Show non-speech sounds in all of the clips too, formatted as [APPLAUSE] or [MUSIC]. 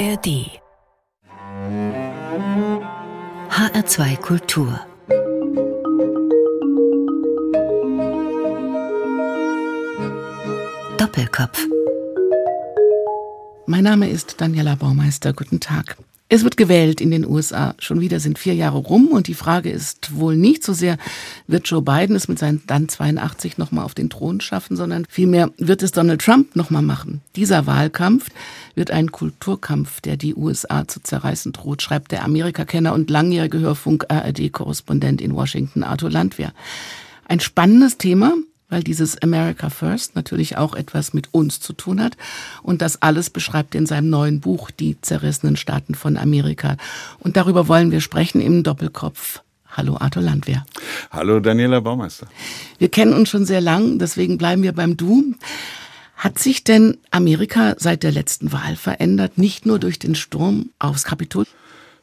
ARD HR2 Kultur Doppelkopf Mein Name ist Daniela Baumeister. Guten Tag. Es wird gewählt in den USA. Schon wieder sind vier Jahre rum und die Frage ist wohl nicht so sehr, wird Joe Biden es mit seinen dann 82 nochmal auf den Thron schaffen, sondern vielmehr wird es Donald Trump nochmal machen. Dieser Wahlkampf wird ein Kulturkampf, der die USA zu zerreißen droht, schreibt der Amerikakenner und langjährige Hörfunk-ARD-Korrespondent in Washington, Arthur Landwehr. Ein spannendes Thema, weil dieses America First natürlich auch etwas mit uns zu tun hat. Und das alles beschreibt in seinem neuen Buch Die zerrissenen Staaten von Amerika. Und darüber wollen wir sprechen im Doppelkopf. Hallo Arthur Landwehr. Hallo Daniela Baumeister. Wir kennen uns schon sehr lang, deswegen bleiben wir beim Du. Hat sich denn Amerika seit der letzten Wahl verändert, nicht nur durch den Sturm aufs Kapitol?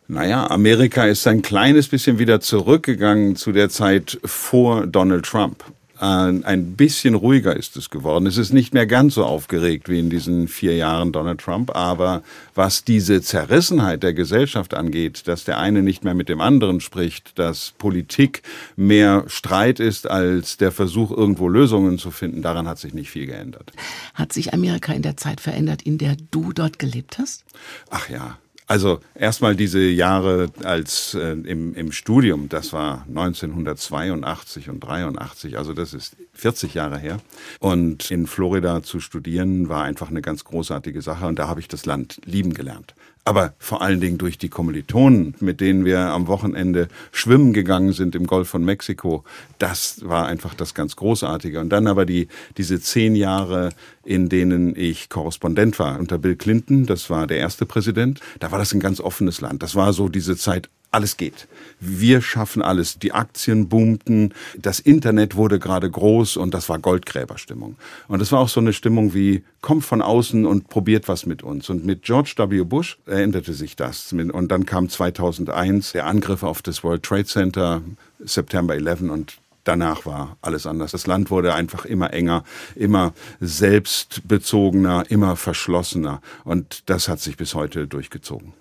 Naja, Amerika ist ein kleines bisschen wieder zurückgegangen zu der Zeit vor Donald Trump ein bisschen ruhiger ist es geworden. Es ist nicht mehr ganz so aufgeregt wie in diesen vier Jahren Donald Trump. Aber was diese Zerrissenheit der Gesellschaft angeht, dass der eine nicht mehr mit dem anderen spricht, dass Politik mehr Streit ist als der Versuch, irgendwo Lösungen zu finden, daran hat sich nicht viel geändert. Hat sich Amerika in der Zeit verändert, in der du dort gelebt hast? Ach ja, also erstmal diese Jahre als äh, im, im Studium, das war 1982 und 83, also das ist 40 Jahre her. Und in Florida zu studieren war einfach eine ganz großartige Sache und da habe ich das Land lieben gelernt aber vor allen Dingen durch die Kommilitonen, mit denen wir am Wochenende schwimmen gegangen sind im Golf von Mexiko. Das war einfach das ganz Großartige. Und dann aber die, diese zehn Jahre, in denen ich Korrespondent war unter Bill Clinton, das war der erste Präsident, da war das ein ganz offenes Land. Das war so diese Zeit alles geht. Wir schaffen alles. Die Aktien boomten, das Internet wurde gerade groß und das war Goldgräberstimmung. Und das war auch so eine Stimmung wie, kommt von außen und probiert was mit uns. Und mit George W. Bush änderte sich das. Und dann kam 2001 der Angriff auf das World Trade Center, September 11 und danach war alles anders. Das Land wurde einfach immer enger, immer selbstbezogener, immer verschlossener. Und das hat sich bis heute durchgezogen.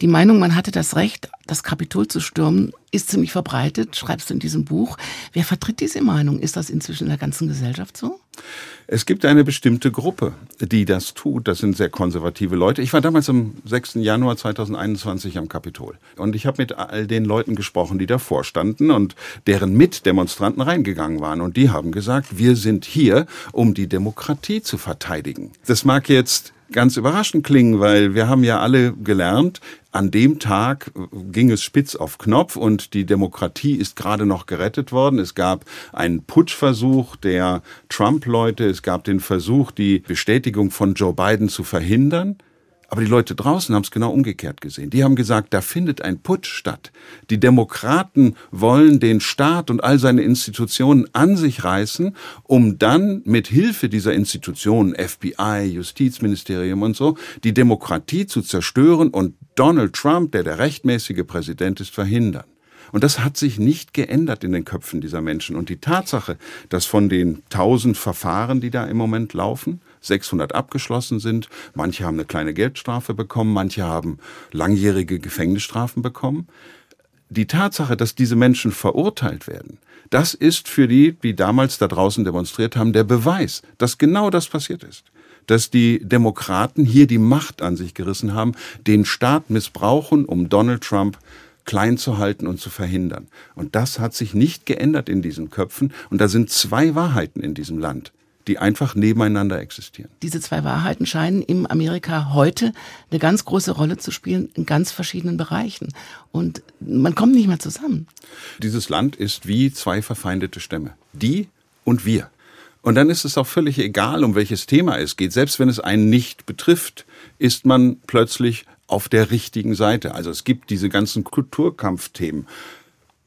Die Meinung, man hatte das Recht, das Kapitol zu stürmen, ist ziemlich verbreitet, schreibst du in diesem Buch. Wer vertritt diese Meinung? Ist das inzwischen in der ganzen Gesellschaft so? Es gibt eine bestimmte Gruppe, die das tut. Das sind sehr konservative Leute. Ich war damals am 6. Januar 2021 am Kapitol. Und ich habe mit all den Leuten gesprochen, die davor standen und deren Mitdemonstranten reingegangen waren. Und die haben gesagt, wir sind hier, um die Demokratie zu verteidigen. Das mag jetzt ganz überraschend klingen, weil wir haben ja alle gelernt, an dem Tag ging es spitz auf Knopf und die Demokratie ist gerade noch gerettet worden. Es gab einen Putschversuch der Trump-Leute. Es gab den Versuch, die Bestätigung von Joe Biden zu verhindern. Aber die Leute draußen haben es genau umgekehrt gesehen. Die haben gesagt, da findet ein Putsch statt. Die Demokraten wollen den Staat und all seine Institutionen an sich reißen, um dann mit Hilfe dieser Institutionen, FBI, Justizministerium und so, die Demokratie zu zerstören und Donald Trump, der der rechtmäßige Präsident ist, verhindern. Und das hat sich nicht geändert in den Köpfen dieser Menschen. Und die Tatsache, dass von den tausend Verfahren, die da im Moment laufen, 600 abgeschlossen sind, manche haben eine kleine Geldstrafe bekommen, manche haben langjährige Gefängnisstrafen bekommen. Die Tatsache, dass diese Menschen verurteilt werden, das ist für die, die damals da draußen demonstriert haben, der Beweis, dass genau das passiert ist dass die Demokraten hier die Macht an sich gerissen haben, den Staat missbrauchen, um Donald Trump klein zu halten und zu verhindern. Und das hat sich nicht geändert in diesen Köpfen. Und da sind zwei Wahrheiten in diesem Land die einfach nebeneinander existieren. Diese zwei Wahrheiten scheinen im Amerika heute eine ganz große Rolle zu spielen in ganz verschiedenen Bereichen. Und man kommt nicht mehr zusammen. Dieses Land ist wie zwei verfeindete Stämme. Die und wir. Und dann ist es auch völlig egal, um welches Thema es geht. Selbst wenn es einen nicht betrifft, ist man plötzlich auf der richtigen Seite. Also es gibt diese ganzen Kulturkampfthemen.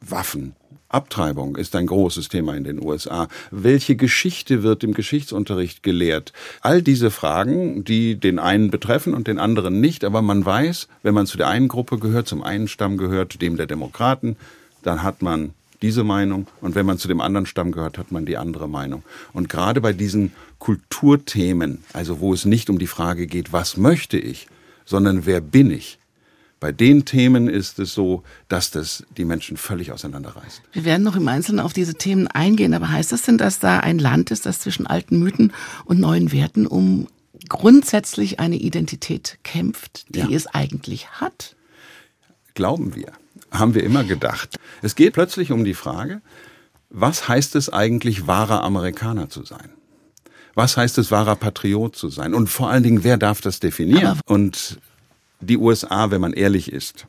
Waffen, Abtreibung ist ein großes Thema in den USA. Welche Geschichte wird im Geschichtsunterricht gelehrt? All diese Fragen, die den einen betreffen und den anderen nicht, aber man weiß, wenn man zu der einen Gruppe gehört, zum einen Stamm gehört, dem der Demokraten, dann hat man diese Meinung und wenn man zu dem anderen Stamm gehört, hat man die andere Meinung. Und gerade bei diesen Kulturthemen, also wo es nicht um die Frage geht, was möchte ich, sondern wer bin ich? Bei den Themen ist es so, dass das die Menschen völlig auseinanderreißt. Wir werden noch im Einzelnen auf diese Themen eingehen, aber heißt das denn, dass da ein Land ist, das zwischen alten Mythen und neuen Werten um grundsätzlich eine Identität kämpft, die ja. es eigentlich hat? Glauben wir. Haben wir immer gedacht. Es geht plötzlich um die Frage, was heißt es eigentlich, wahrer Amerikaner zu sein? Was heißt es, wahrer Patriot zu sein? Und vor allen Dingen, wer darf das definieren? Aber und die USA, wenn man ehrlich ist,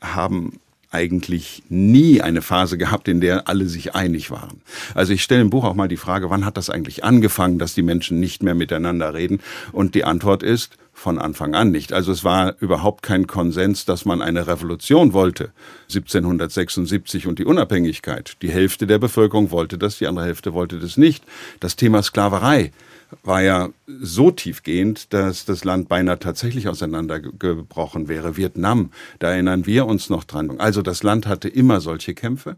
haben eigentlich nie eine Phase gehabt, in der alle sich einig waren. Also ich stelle im Buch auch mal die Frage, wann hat das eigentlich angefangen, dass die Menschen nicht mehr miteinander reden? Und die Antwort ist, von Anfang an nicht. Also es war überhaupt kein Konsens, dass man eine Revolution wollte. 1776 und die Unabhängigkeit. Die Hälfte der Bevölkerung wollte das, die andere Hälfte wollte das nicht. Das Thema Sklaverei war ja so tiefgehend, dass das Land beinahe tatsächlich auseinandergebrochen wäre. Vietnam, da erinnern wir uns noch dran. Also das Land hatte immer solche Kämpfe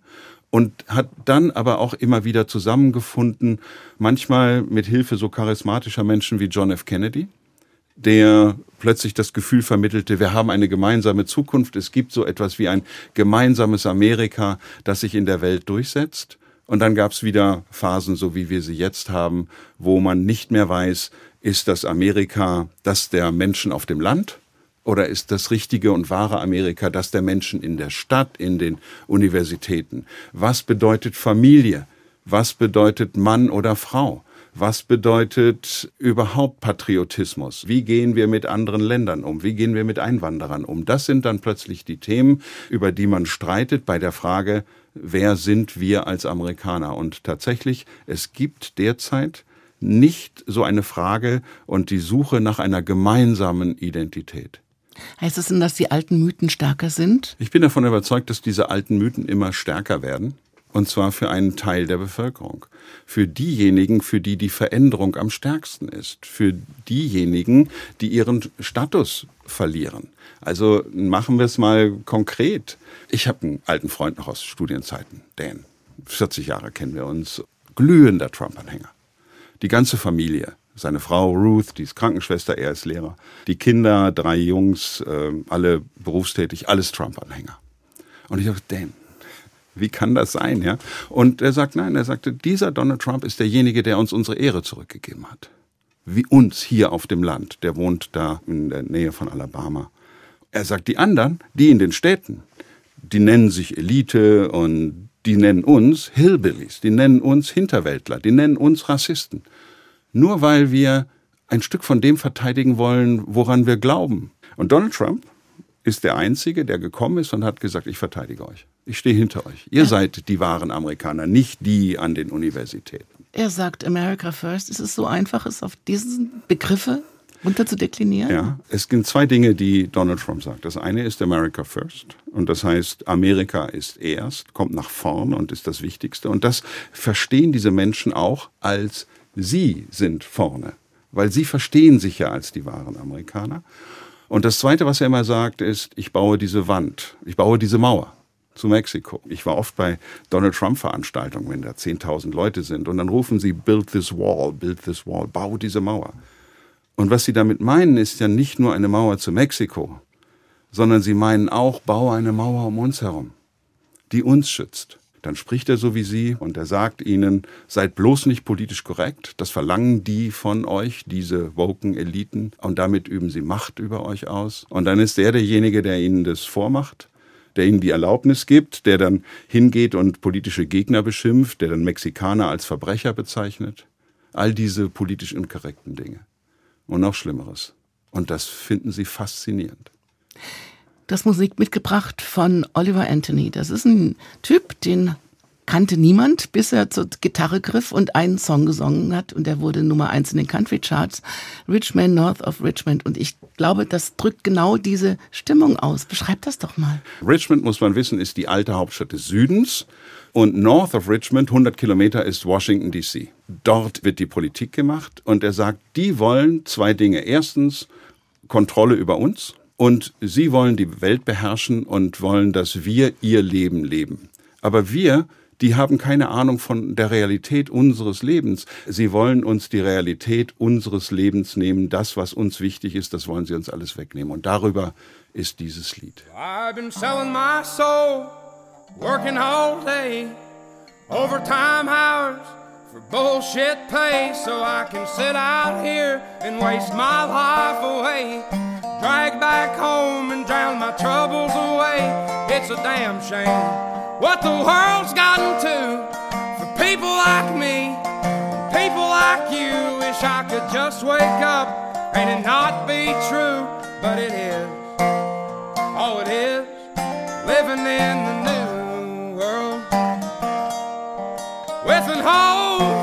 und hat dann aber auch immer wieder zusammengefunden, manchmal mit Hilfe so charismatischer Menschen wie John F. Kennedy, der plötzlich das Gefühl vermittelte, wir haben eine gemeinsame Zukunft, es gibt so etwas wie ein gemeinsames Amerika, das sich in der Welt durchsetzt. Und dann gab es wieder Phasen, so wie wir sie jetzt haben, wo man nicht mehr weiß, ist das Amerika das der Menschen auf dem Land oder ist das richtige und wahre Amerika das der Menschen in der Stadt, in den Universitäten? Was bedeutet Familie? Was bedeutet Mann oder Frau? Was bedeutet überhaupt Patriotismus? Wie gehen wir mit anderen Ländern um? Wie gehen wir mit Einwanderern um? Das sind dann plötzlich die Themen, über die man streitet bei der Frage, wer sind wir als Amerikaner? Und tatsächlich, es gibt derzeit nicht so eine Frage und die Suche nach einer gemeinsamen Identität. Heißt es denn, dass die alten Mythen stärker sind? Ich bin davon überzeugt, dass diese alten Mythen immer stärker werden. Und zwar für einen Teil der Bevölkerung. Für diejenigen, für die die Veränderung am stärksten ist. Für diejenigen, die ihren Status verlieren. Also machen wir es mal konkret. Ich habe einen alten Freund noch aus Studienzeiten, Dan. 40 Jahre kennen wir uns. Glühender Trump-Anhänger. Die ganze Familie. Seine Frau Ruth, die ist Krankenschwester, er ist Lehrer. Die Kinder, drei Jungs, äh, alle berufstätig, alles Trump-Anhänger. Und ich dachte, Dan, wie kann das sein, ja? Und er sagt, nein, er sagte, dieser Donald Trump ist derjenige, der uns unsere Ehre zurückgegeben hat. Wie uns hier auf dem Land. Der wohnt da in der Nähe von Alabama. Er sagt, die anderen, die in den Städten, die nennen sich Elite und die nennen uns Hillbillies, die nennen uns Hinterwäldler, die nennen uns Rassisten. Nur weil wir ein Stück von dem verteidigen wollen, woran wir glauben. Und Donald Trump ist der Einzige, der gekommen ist und hat gesagt, ich verteidige euch. Ich stehe hinter euch. Ihr seid die wahren Amerikaner, nicht die an den Universitäten. Er sagt America First. Ist es so einfach, es auf diesen Begriffe runter zu deklinieren? Ja, es gibt zwei Dinge, die Donald Trump sagt. Das eine ist America First. Und das heißt, Amerika ist erst, kommt nach vorn und ist das Wichtigste. Und das verstehen diese Menschen auch als sie sind vorne. Weil sie verstehen sich ja als die wahren Amerikaner. Und das Zweite, was er immer sagt, ist, ich baue diese Wand, ich baue diese Mauer zu Mexiko. Ich war oft bei Donald Trump-Veranstaltungen, wenn da 10.000 Leute sind. Und dann rufen sie, build this wall, build this wall, bau diese Mauer. Und was sie damit meinen, ist ja nicht nur eine Mauer zu Mexiko, sondern sie meinen auch, baue eine Mauer um uns herum, die uns schützt dann spricht er so wie Sie und er sagt ihnen, seid bloß nicht politisch korrekt. Das verlangen die von euch, diese woken Eliten. Und damit üben sie Macht über euch aus. Und dann ist er derjenige, der ihnen das vormacht der ihnen die Erlaubnis gibt, der dann hingeht und politische Gegner beschimpft, der dann Mexikaner als Verbrecher bezeichnet. All diese politisch inkorrekten Dinge. Und noch Schlimmeres. Und das finden sie faszinierend das Musik mitgebracht von Oliver Anthony. Das ist ein Typ, den kannte niemand, bis er zur Gitarre griff und einen Song gesungen hat und der wurde Nummer eins in den Country Charts, Richmond North of Richmond. Und ich glaube, das drückt genau diese Stimmung aus. Beschreib das doch mal. Richmond, muss man wissen, ist die alte Hauptstadt des Südens und North of Richmond, 100 Kilometer, ist Washington DC. Dort wird die Politik gemacht und er sagt, die wollen zwei Dinge. Erstens Kontrolle über uns und sie wollen die Welt beherrschen und wollen, dass wir ihr Leben leben. Aber wir die haben keine Ahnung von der Realität unseres Lebens. Sie wollen uns die Realität unseres Lebens nehmen. Das, was uns wichtig ist, das wollen sie uns alles wegnehmen. Und darüber ist dieses Lied. I've been selling my soul, working all day, overtime hours for bullshit pay, so I can sit out here and waste my life away. Drag back home and drown my troubles away. It's a damn shame what the world's gotten to for people like me, people like you. Wish I could just wake up and it not be true, but it is. Oh, it is living in the new world with an whole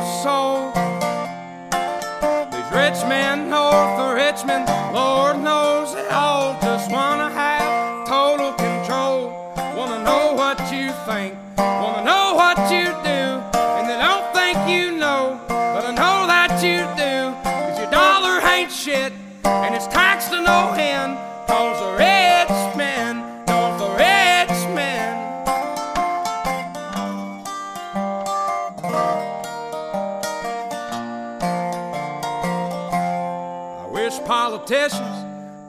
think, wanna know what you do, and they don't think you know, but I know that you do, cause your dollar ain't shit, and it's taxed to no end, cause the rich men know the rich men. I wish politicians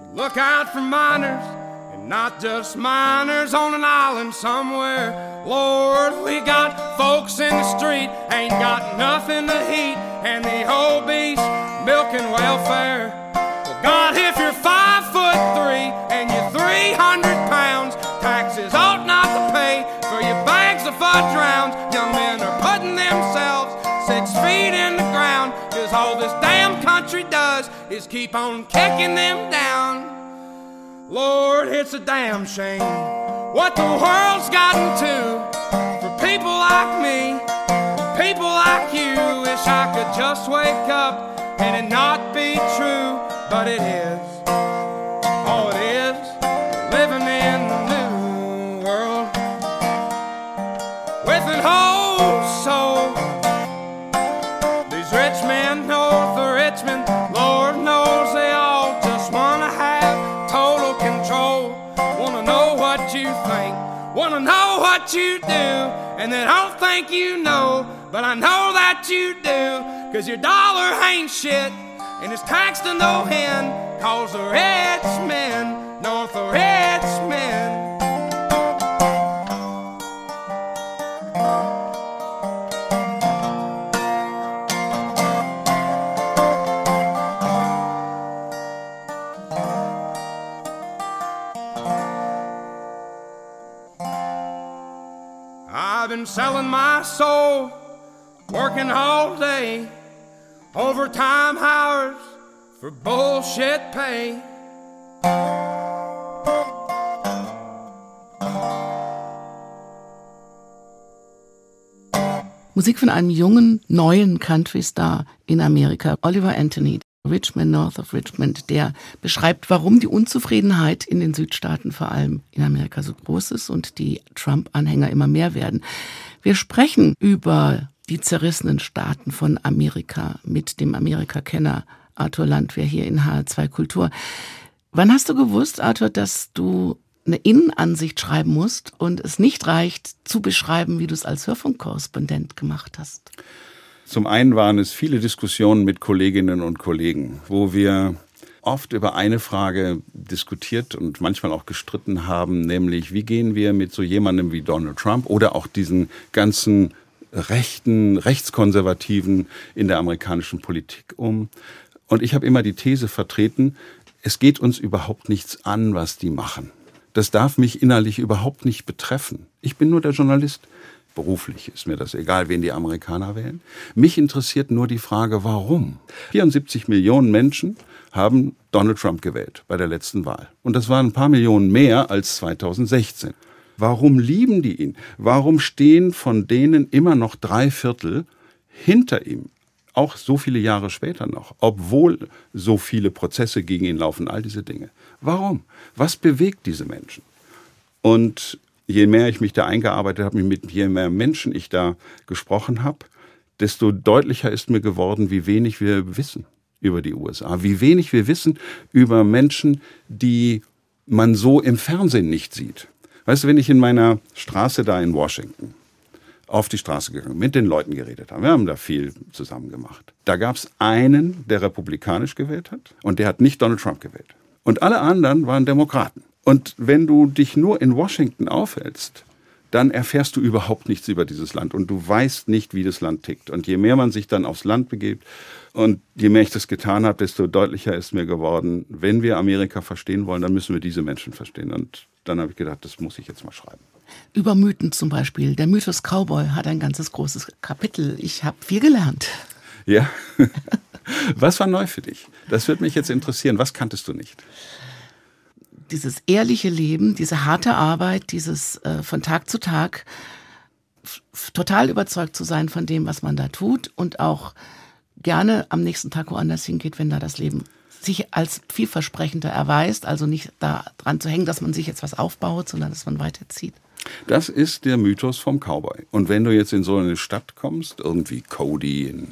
would look out for minors not just miners on an island somewhere. Lord, we got folks in the street, ain't got nothing to eat, and the obese milking welfare. Well, God, if you're five foot three and you're 300 pounds, taxes ought not to pay for your bags of fudge rounds. Young men are putting themselves six feet in the ground, cause all this damn country does is keep on kicking them down. Lord, it's a damn shame what the world's gotten to for people like me, people like you. Wish I could just wake up and it not be true, but it is. Oh, it is living in the new world with an whole soul. These rich men wanna know what you do, and they don't think you know, but I know that you do, cause your dollar ain't shit, and it's taxed to no end, cause the rich men north of rich men. Been selling my soul, working all day, overtime hours for bullshit pay. Musik von einem jungen, neuen Country-Star in Amerika, Oliver Anthony. Richmond, North of Richmond, der beschreibt, warum die Unzufriedenheit in den Südstaaten, vor allem in Amerika, so groß ist und die Trump-Anhänger immer mehr werden. Wir sprechen über die zerrissenen Staaten von Amerika mit dem Amerika-Kenner Arthur Landwehr hier in HR2 Kultur. Wann hast du gewusst, Arthur, dass du eine Innenansicht schreiben musst und es nicht reicht, zu beschreiben, wie du es als Hörfunkkorrespondent gemacht hast? Zum einen waren es viele Diskussionen mit Kolleginnen und Kollegen, wo wir oft über eine Frage diskutiert und manchmal auch gestritten haben, nämlich wie gehen wir mit so jemandem wie Donald Trump oder auch diesen ganzen rechten, rechtskonservativen in der amerikanischen Politik um. Und ich habe immer die These vertreten, es geht uns überhaupt nichts an, was die machen. Das darf mich innerlich überhaupt nicht betreffen. Ich bin nur der Journalist beruflich ist mir das egal, wen die Amerikaner wählen. Mich interessiert nur die Frage, warum. 74 Millionen Menschen haben Donald Trump gewählt bei der letzten Wahl. Und das waren ein paar Millionen mehr als 2016. Warum lieben die ihn? Warum stehen von denen immer noch drei Viertel hinter ihm? Auch so viele Jahre später noch, obwohl so viele Prozesse gegen ihn laufen, all diese Dinge. Warum? Was bewegt diese Menschen? Und je mehr ich mich da eingearbeitet habe, mit je mehr Menschen ich da gesprochen habe, desto deutlicher ist mir geworden, wie wenig wir wissen über die USA, wie wenig wir wissen über Menschen, die man so im Fernsehen nicht sieht. Weißt du, wenn ich in meiner Straße da in Washington auf die Straße gegangen, mit den Leuten geredet haben. Wir haben da viel zusammen gemacht. Da gab es einen, der republikanisch gewählt hat und der hat nicht Donald Trump gewählt. Und alle anderen waren Demokraten. Und wenn du dich nur in Washington aufhältst, dann erfährst du überhaupt nichts über dieses Land und du weißt nicht, wie das Land tickt. Und je mehr man sich dann aufs Land begibt und je mehr ich das getan habe, desto deutlicher ist mir geworden, wenn wir Amerika verstehen wollen, dann müssen wir diese Menschen verstehen. Und dann habe ich gedacht, das muss ich jetzt mal schreiben. Über Mythen zum Beispiel. Der Mythos Cowboy hat ein ganzes großes Kapitel. Ich habe viel gelernt. Ja. [LAUGHS] Was war neu für dich? Das würde mich jetzt interessieren. Was kanntest du nicht? Dieses ehrliche Leben, diese harte Arbeit, dieses äh, von Tag zu Tag total überzeugt zu sein von dem, was man da tut und auch gerne am nächsten Tag woanders hingeht, wenn da das Leben sich als vielversprechender erweist, also nicht da dran zu hängen, dass man sich jetzt was aufbaut, sondern dass man weiterzieht. Das ist der Mythos vom Cowboy. Und wenn du jetzt in so eine Stadt kommst, irgendwie Cody in,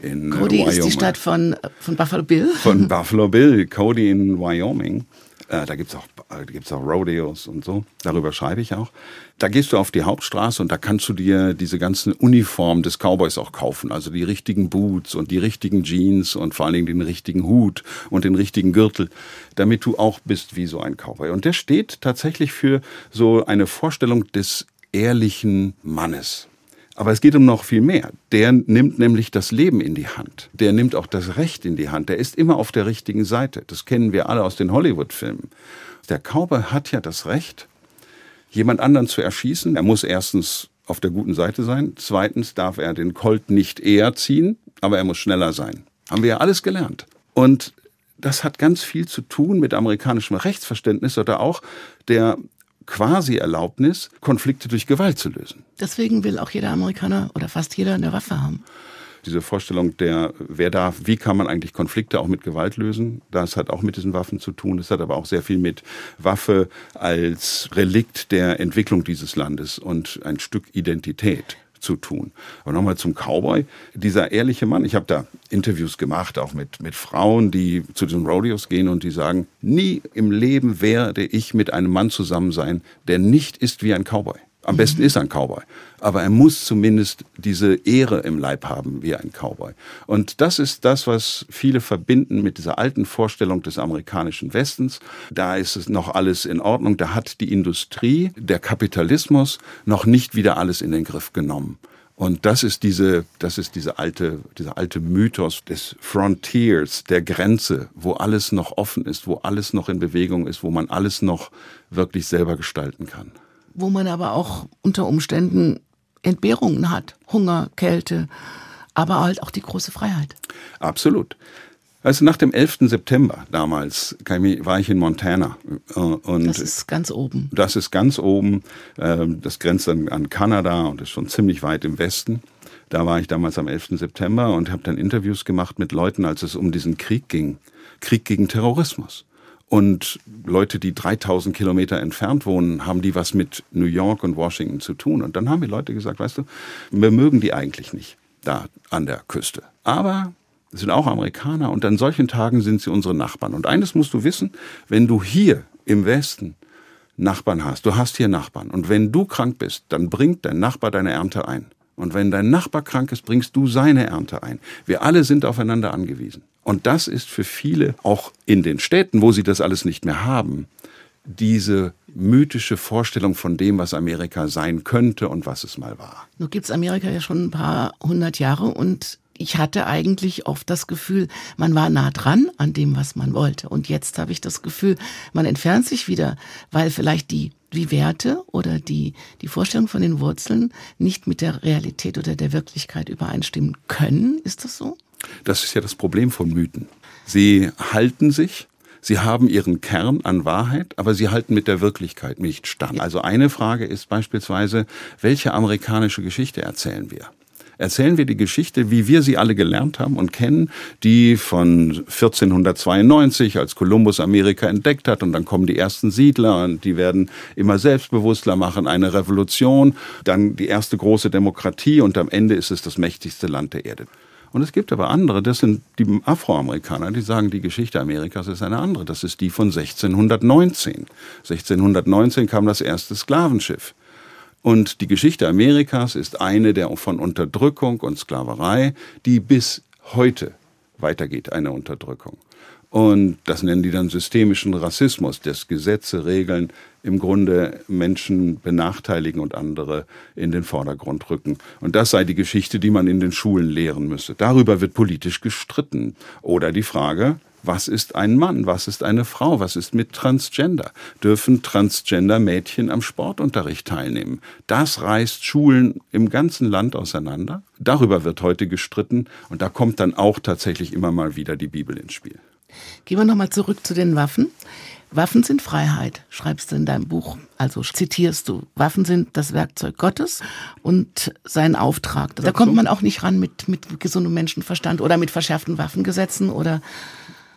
in Cody Wyoming, ist die Stadt von, von Buffalo Bill. von [LAUGHS] Buffalo Bill, Cody in Wyoming. Äh, da gibt's auch, äh, gibt's auch Rodeos und so. Darüber schreibe ich auch. Da gehst du auf die Hauptstraße und da kannst du dir diese ganzen Uniformen des Cowboys auch kaufen. Also die richtigen Boots und die richtigen Jeans und vor allen Dingen den richtigen Hut und den richtigen Gürtel, damit du auch bist wie so ein Cowboy. Und der steht tatsächlich für so eine Vorstellung des ehrlichen Mannes. Aber es geht um noch viel mehr. Der nimmt nämlich das Leben in die Hand. Der nimmt auch das Recht in die Hand. Der ist immer auf der richtigen Seite. Das kennen wir alle aus den Hollywood-Filmen. Der Cowboy hat ja das Recht, jemand anderen zu erschießen. Er muss erstens auf der guten Seite sein. Zweitens darf er den Colt nicht eher ziehen, aber er muss schneller sein. Haben wir ja alles gelernt. Und das hat ganz viel zu tun mit amerikanischem Rechtsverständnis oder auch der quasi Erlaubnis, Konflikte durch Gewalt zu lösen. Deswegen will auch jeder Amerikaner oder fast jeder eine Waffe haben. Diese Vorstellung der, wer darf, wie kann man eigentlich Konflikte auch mit Gewalt lösen, das hat auch mit diesen Waffen zu tun. Das hat aber auch sehr viel mit Waffe als Relikt der Entwicklung dieses Landes und ein Stück Identität zu tun. Aber nochmal zum Cowboy. Dieser ehrliche Mann, ich habe da Interviews gemacht, auch mit, mit Frauen, die zu diesen Rodeos gehen und die sagen, nie im Leben werde ich mit einem Mann zusammen sein, der nicht ist wie ein Cowboy. Am besten ist er ein Cowboy. Aber er muss zumindest diese Ehre im Leib haben wie ein Cowboy. Und das ist das, was viele verbinden mit dieser alten Vorstellung des amerikanischen Westens. Da ist es noch alles in Ordnung. Da hat die Industrie, der Kapitalismus noch nicht wieder alles in den Griff genommen. Und das ist diese, das ist diese alte, dieser alte Mythos des Frontiers, der Grenze, wo alles noch offen ist, wo alles noch in Bewegung ist, wo man alles noch wirklich selber gestalten kann wo man aber auch unter Umständen Entbehrungen hat. Hunger, Kälte, aber halt auch die große Freiheit. Absolut. Also nach dem 11. September damals war ich in Montana. Äh, und das ist ganz oben. Das ist ganz oben. Ähm, das grenzt dann an Kanada und ist schon ziemlich weit im Westen. Da war ich damals am 11. September und habe dann Interviews gemacht mit Leuten, als es um diesen Krieg ging. Krieg gegen Terrorismus. Und Leute, die 3000 Kilometer entfernt wohnen, haben die was mit New York und Washington zu tun. Und dann haben die Leute gesagt, weißt du, wir mögen die eigentlich nicht da an der Küste. Aber es sind auch Amerikaner und an solchen Tagen sind sie unsere Nachbarn. Und eines musst du wissen, wenn du hier im Westen Nachbarn hast, du hast hier Nachbarn und wenn du krank bist, dann bringt dein Nachbar deine Ernte ein. Und wenn dein Nachbar krank ist, bringst du seine Ernte ein. Wir alle sind aufeinander angewiesen. Und das ist für viele, auch in den Städten, wo sie das alles nicht mehr haben, diese mythische Vorstellung von dem, was Amerika sein könnte und was es mal war. Nun gibt es Amerika ja schon ein paar hundert Jahre und ich hatte eigentlich oft das Gefühl, man war nah dran an dem, was man wollte. Und jetzt habe ich das Gefühl, man entfernt sich wieder, weil vielleicht die, die Werte oder die, die Vorstellung von den Wurzeln nicht mit der Realität oder der Wirklichkeit übereinstimmen können. Ist das so? Das ist ja das Problem von Mythen. Sie halten sich, sie haben ihren Kern an Wahrheit, aber sie halten mit der Wirklichkeit nicht stand. Also eine Frage ist beispielsweise, welche amerikanische Geschichte erzählen wir? Erzählen wir die Geschichte, wie wir sie alle gelernt haben und kennen, die von 1492, als Kolumbus Amerika entdeckt hat und dann kommen die ersten Siedler und die werden immer selbstbewusster, machen eine Revolution, dann die erste große Demokratie und am Ende ist es das mächtigste Land der Erde. Und es gibt aber andere, das sind die Afroamerikaner, die sagen, die Geschichte Amerikas ist eine andere. Das ist die von 1619. 1619 kam das erste Sklavenschiff Und die Geschichte Amerikas ist eine der von Unterdrückung und Sklaverei, die bis heute weitergeht, eine Unterdrückung. Und das nennen die dann systemischen Rassismus, dass Gesetze, Regeln im Grunde Menschen benachteiligen und andere in den Vordergrund rücken. Und das sei die Geschichte, die man in den Schulen lehren müsse. Darüber wird politisch gestritten. Oder die Frage, was ist ein Mann? Was ist eine Frau? Was ist mit Transgender? Dürfen Transgender-Mädchen am Sportunterricht teilnehmen? Das reißt Schulen im ganzen Land auseinander. Darüber wird heute gestritten und da kommt dann auch tatsächlich immer mal wieder die Bibel ins Spiel. Gehen wir nochmal zurück zu den Waffen. Waffen sind Freiheit, schreibst du in deinem Buch. Also zitierst du, Waffen sind das Werkzeug Gottes und sein Auftrag. Da kommt man auch nicht ran mit, mit gesundem Menschenverstand oder mit verschärften Waffengesetzen oder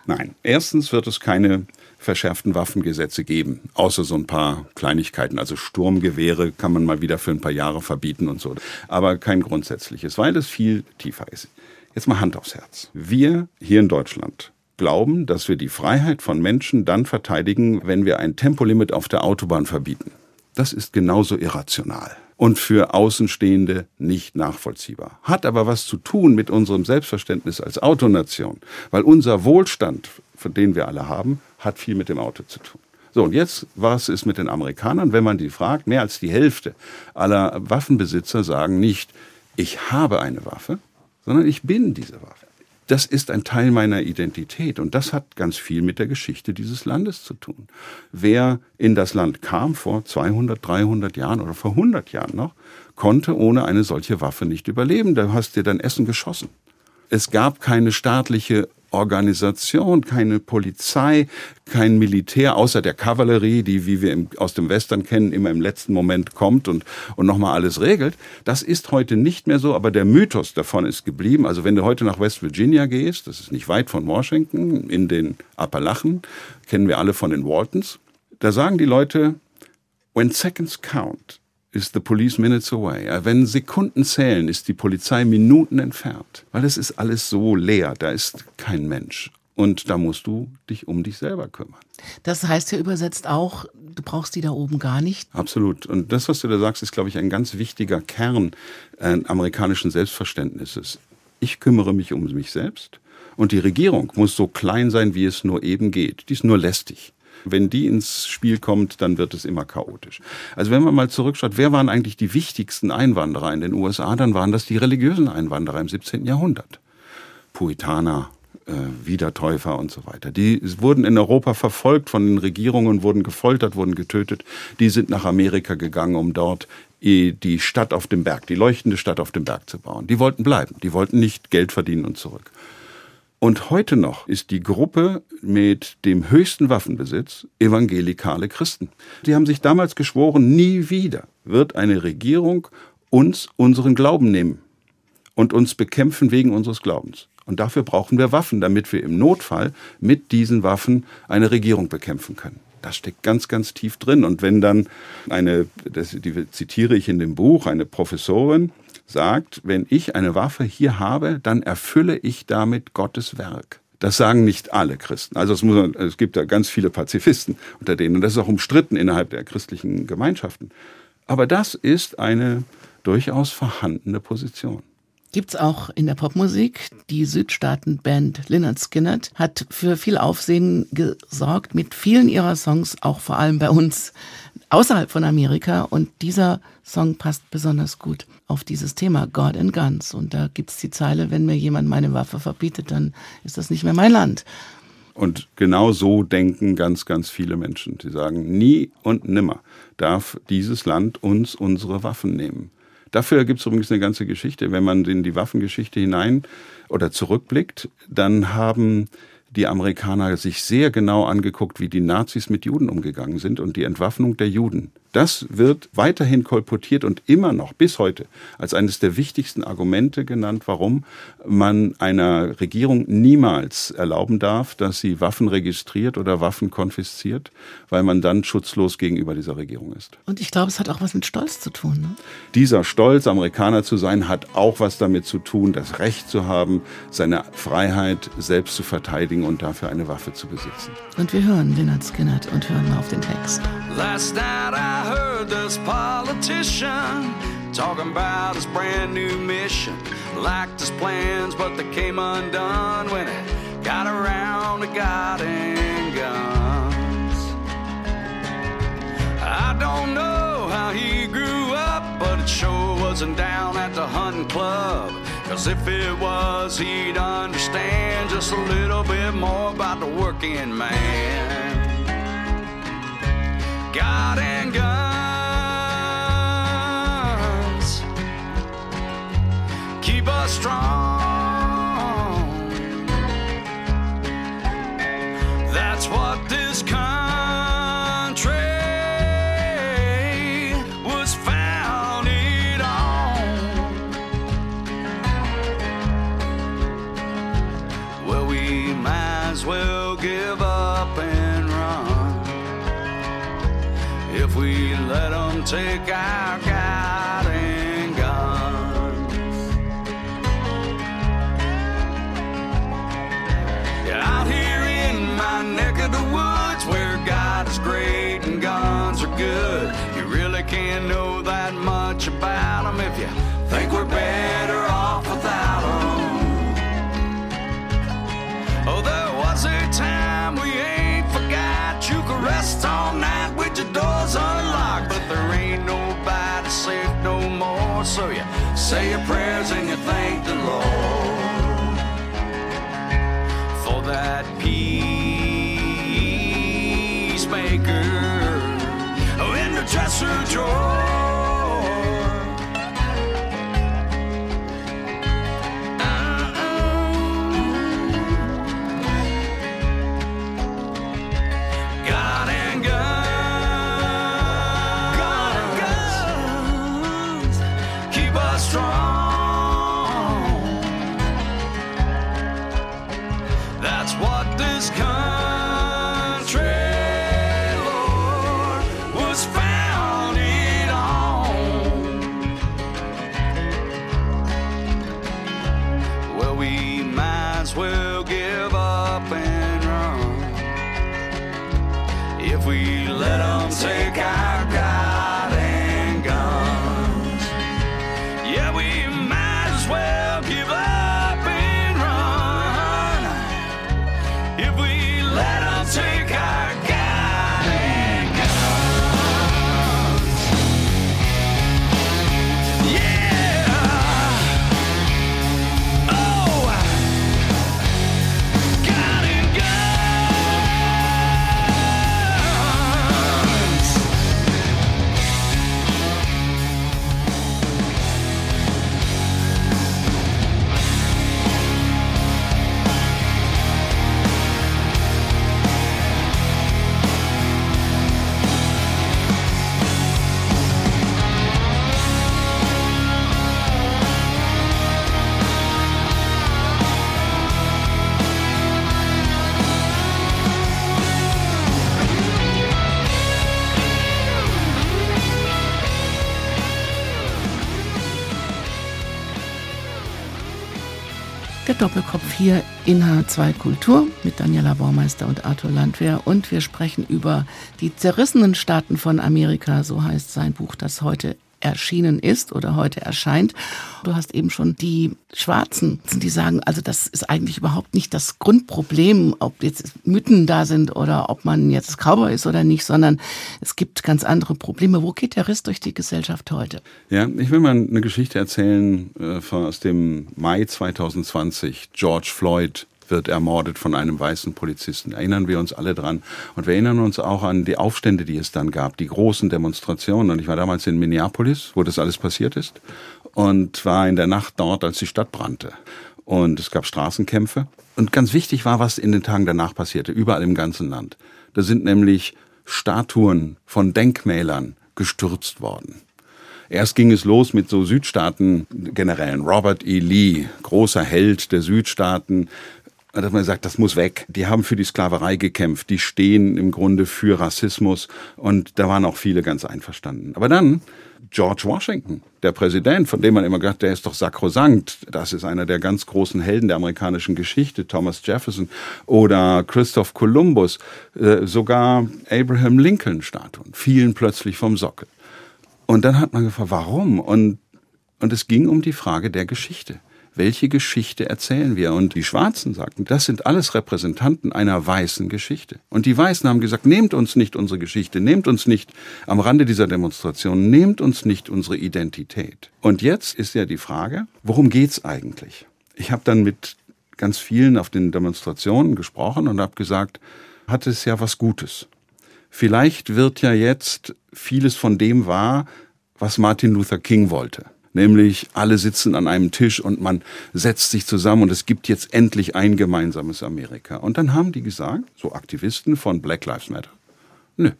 Nein, erstens wird es keine verschärften Waffengesetze geben, außer so ein paar Kleinigkeiten. Also Sturmgewehre kann man mal wieder für ein paar Jahre verbieten und so. Aber kein grundsätzliches, weil es viel tiefer ist. Jetzt mal Hand aufs Herz. Wir hier in Deutschland glauben, dass wir die Freiheit von Menschen dann verteidigen, wenn wir ein Tempolimit auf der Autobahn verbieten. Das ist genauso irrational und für Außenstehende nicht nachvollziehbar. Hat aber was zu tun mit unserem Selbstverständnis als Autonation, weil unser Wohlstand, von den wir alle haben, hat viel mit dem Auto zu tun. So, und jetzt, was ist mit den Amerikanern? Wenn man die fragt, mehr als die Hälfte aller Waffenbesitzer sagen nicht, ich habe eine Waffe, sondern ich bin diese Waffe das ist ein Teil meiner Identität und das hat ganz viel mit der Geschichte dieses Landes zu tun. Wer in das Land kam vor 200, 300 Jahren oder vor 100 Jahren noch, konnte ohne eine solche Waffe nicht überleben. Da hast dir dein Essen geschossen. Es gab keine staatliche Organisation, keine Polizei, kein Militär, außer der Kavallerie, die, wie wir im, aus dem Western kennen, immer im letzten Moment kommt und, und nochmal alles regelt. Das ist heute nicht mehr so, aber der Mythos davon ist geblieben. Also wenn du heute nach West Virginia gehst, das ist nicht weit von Washington, in den Appalachen, kennen wir alle von den Waltons, da sagen die Leute, when seconds count, is the police minutes away. Wenn Sekunden zählen, ist die Polizei Minuten entfernt. Weil es ist alles so leer, da ist kein Mensch. Und da musst du dich um dich selber kümmern. Das heißt ja übersetzt auch, du brauchst die da oben gar nicht. Absolut. Und das, was du da sagst, ist, glaube ich, ein ganz wichtiger Kern äh, amerikanischen Selbstverständnisses. Ich kümmere mich um mich selbst. Und die Regierung muss so klein sein, wie es nur eben geht. Die ist nur lästig. Wenn die ins Spiel kommt, dann wird es immer chaotisch. Also wenn man mal zurückschaut, wer waren eigentlich die wichtigsten Einwanderer in den USA, dann waren das die religiösen Einwanderer im 17. Jahrhundert. Puritaner, äh, Wiedertäufer und so weiter. Die wurden in Europa verfolgt von den Regierungen, wurden gefoltert, wurden getötet. Die sind nach Amerika gegangen, um dort die Stadt auf dem Berg, die leuchtende Stadt auf dem Berg zu bauen. Die wollten bleiben, die wollten nicht Geld verdienen und zurück. Und heute noch ist die Gruppe mit dem höchsten Waffenbesitz evangelikale Christen. Die haben sich damals geschworen, nie wieder wird eine Regierung uns unseren Glauben nehmen und uns bekämpfen wegen unseres Glaubens. Und dafür brauchen wir Waffen, damit wir im Notfall mit diesen Waffen eine Regierung bekämpfen können. Das steckt ganz, ganz tief drin. Und wenn dann eine, das, die zitiere ich in dem Buch, eine Professorin, sagt, wenn ich eine Waffe hier habe, dann erfülle ich damit Gottes Werk. Das sagen nicht alle Christen. Also es, muss, es gibt da ganz viele Pazifisten unter denen. Und das ist auch umstritten innerhalb der christlichen Gemeinschaften. Aber das ist eine durchaus vorhandene Position. Gibt's auch in der Popmusik. Die Südstaatenband Lynyrd Skynyrd hat für viel Aufsehen gesorgt mit vielen ihrer Songs, auch vor allem bei uns außerhalb von Amerika. Und dieser Song passt besonders gut auf dieses Thema God and Guns. Und da gibt's die Zeile, wenn mir jemand meine Waffe verbietet, dann ist das nicht mehr mein Land. Und genau so denken ganz, ganz viele Menschen. Sie sagen, nie und nimmer darf dieses Land uns unsere Waffen nehmen. Dafür gibt es übrigens eine ganze Geschichte. Wenn man in die Waffengeschichte hinein oder zurückblickt, dann haben die Amerikaner sich sehr genau angeguckt, wie die Nazis mit Juden umgegangen sind und die Entwaffnung der Juden. Das wird weiterhin kolportiert und immer noch bis heute als eines der wichtigsten Argumente genannt, warum man einer Regierung niemals erlauben darf, dass sie Waffen registriert oder Waffen konfisziert, weil man dann schutzlos gegenüber dieser Regierung ist. Und ich glaube, es hat auch was mit Stolz zu tun. Ne? Dieser Stolz, Amerikaner zu sein, hat auch was damit zu tun, das Recht zu haben, seine Freiheit selbst zu verteidigen und dafür eine Waffe zu besitzen. Und wir hören Leonard Skinnert und hören mal auf den Text. Last night I this politician talking about his brand new mission. Liked his plans, but they came undone when it got around to guiding guns. I don't know how he grew up, but it sure wasn't down at the hunting club. Cause if it was, he'd understand just a little bit more about the working man. God and guns keep us strong. That's what this country take our guiding guns. Out here in my neck of the woods where God is great and guns are good, you really can't know that much about them if you think we're better off So you say your prayers and you thank the Lord for that peacemaker in the dresser drawer. Hier in H2 Kultur mit Daniela Baumeister und Arthur Landwehr. Und wir sprechen über die zerrissenen Staaten von Amerika. So heißt sein Buch, das heute erschienen ist oder heute erscheint. Du hast eben schon die Schwarzen, die sagen, also das ist eigentlich überhaupt nicht das Grundproblem, ob jetzt Mythen da sind oder ob man jetzt Cowboy ist oder nicht, sondern es gibt ganz andere Probleme. Wo geht der Riss durch die Gesellschaft heute? Ja, ich will mal eine Geschichte erzählen äh, aus dem Mai 2020. George Floyd wird ermordet von einem weißen Polizisten. Erinnern wir uns alle dran. Und wir erinnern uns auch an die Aufstände, die es dann gab, die großen Demonstrationen. Und ich war damals in Minneapolis, wo das alles passiert ist. Und war in der Nacht dort, als die Stadt brannte. Und es gab Straßenkämpfe. Und ganz wichtig war, was in den Tagen danach passierte, überall im ganzen Land. Da sind nämlich Statuen von Denkmälern gestürzt worden. Erst ging es los mit so Südstaaten-Generälen. Robert E. Lee, großer Held der Südstaaten, da hat man gesagt, das muss weg. Die haben für die Sklaverei gekämpft, die stehen im Grunde für Rassismus und da waren auch viele ganz einverstanden. Aber dann George Washington, der Präsident, von dem man immer gedacht, der ist doch sakrosankt. Das ist einer der ganz großen Helden der amerikanischen Geschichte, Thomas Jefferson oder Christoph Columbus, äh, sogar Abraham Lincoln Statuen fielen plötzlich vom Sockel. Und dann hat man gefragt, warum? Und, und es ging um die Frage der Geschichte. Welche Geschichte erzählen wir? Und die Schwarzen sagten, das sind alles Repräsentanten einer weißen Geschichte. Und die Weißen haben gesagt, nehmt uns nicht unsere Geschichte, nehmt uns nicht am Rande dieser Demonstration, nehmt uns nicht unsere Identität. Und jetzt ist ja die Frage, worum geht's eigentlich? Ich habe dann mit ganz vielen auf den Demonstrationen gesprochen und habe gesagt, hat es ja was Gutes. Vielleicht wird ja jetzt vieles von dem wahr, was Martin Luther King wollte. Nämlich alle sitzen an einem Tisch und man setzt sich zusammen und es gibt jetzt endlich ein gemeinsames Amerika. Und dann haben die gesagt, so Aktivisten von Black Lives Matter, nö,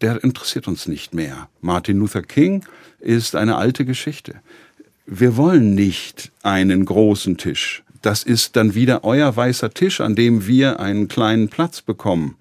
der interessiert uns nicht mehr. Martin Luther King ist eine alte Geschichte. Wir wollen nicht einen großen Tisch. Das ist dann wieder euer weißer Tisch, an dem wir einen kleinen Platz bekommen.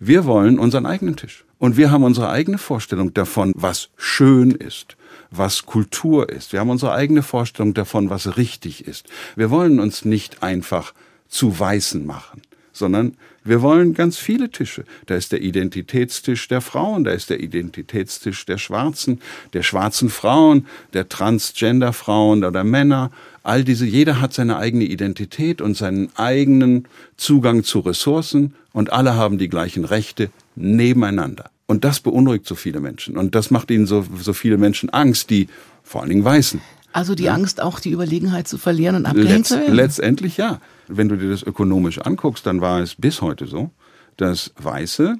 Wir wollen unseren eigenen Tisch. Und wir haben unsere eigene Vorstellung davon, was schön ist, was Kultur ist. Wir haben unsere eigene Vorstellung davon, was richtig ist. Wir wollen uns nicht einfach zu Weißen machen, sondern wir wollen ganz viele Tische. Da ist der Identitätstisch der Frauen, da ist der Identitätstisch der Schwarzen, der schwarzen Frauen, der Transgender-Frauen oder Männer. All diese, jeder hat seine eigene Identität und seinen eigenen Zugang zu Ressourcen und alle haben die gleichen Rechte nebeneinander. Und das beunruhigt so viele Menschen. Und das macht ihnen so, so viele Menschen Angst, die vor allen Dingen Weißen. Also die Angst, auch die Überlegenheit zu verlieren und abgehängt Letz, zu werden? Letztendlich ja. Wenn du dir das ökonomisch anguckst, dann war es bis heute so, dass Weiße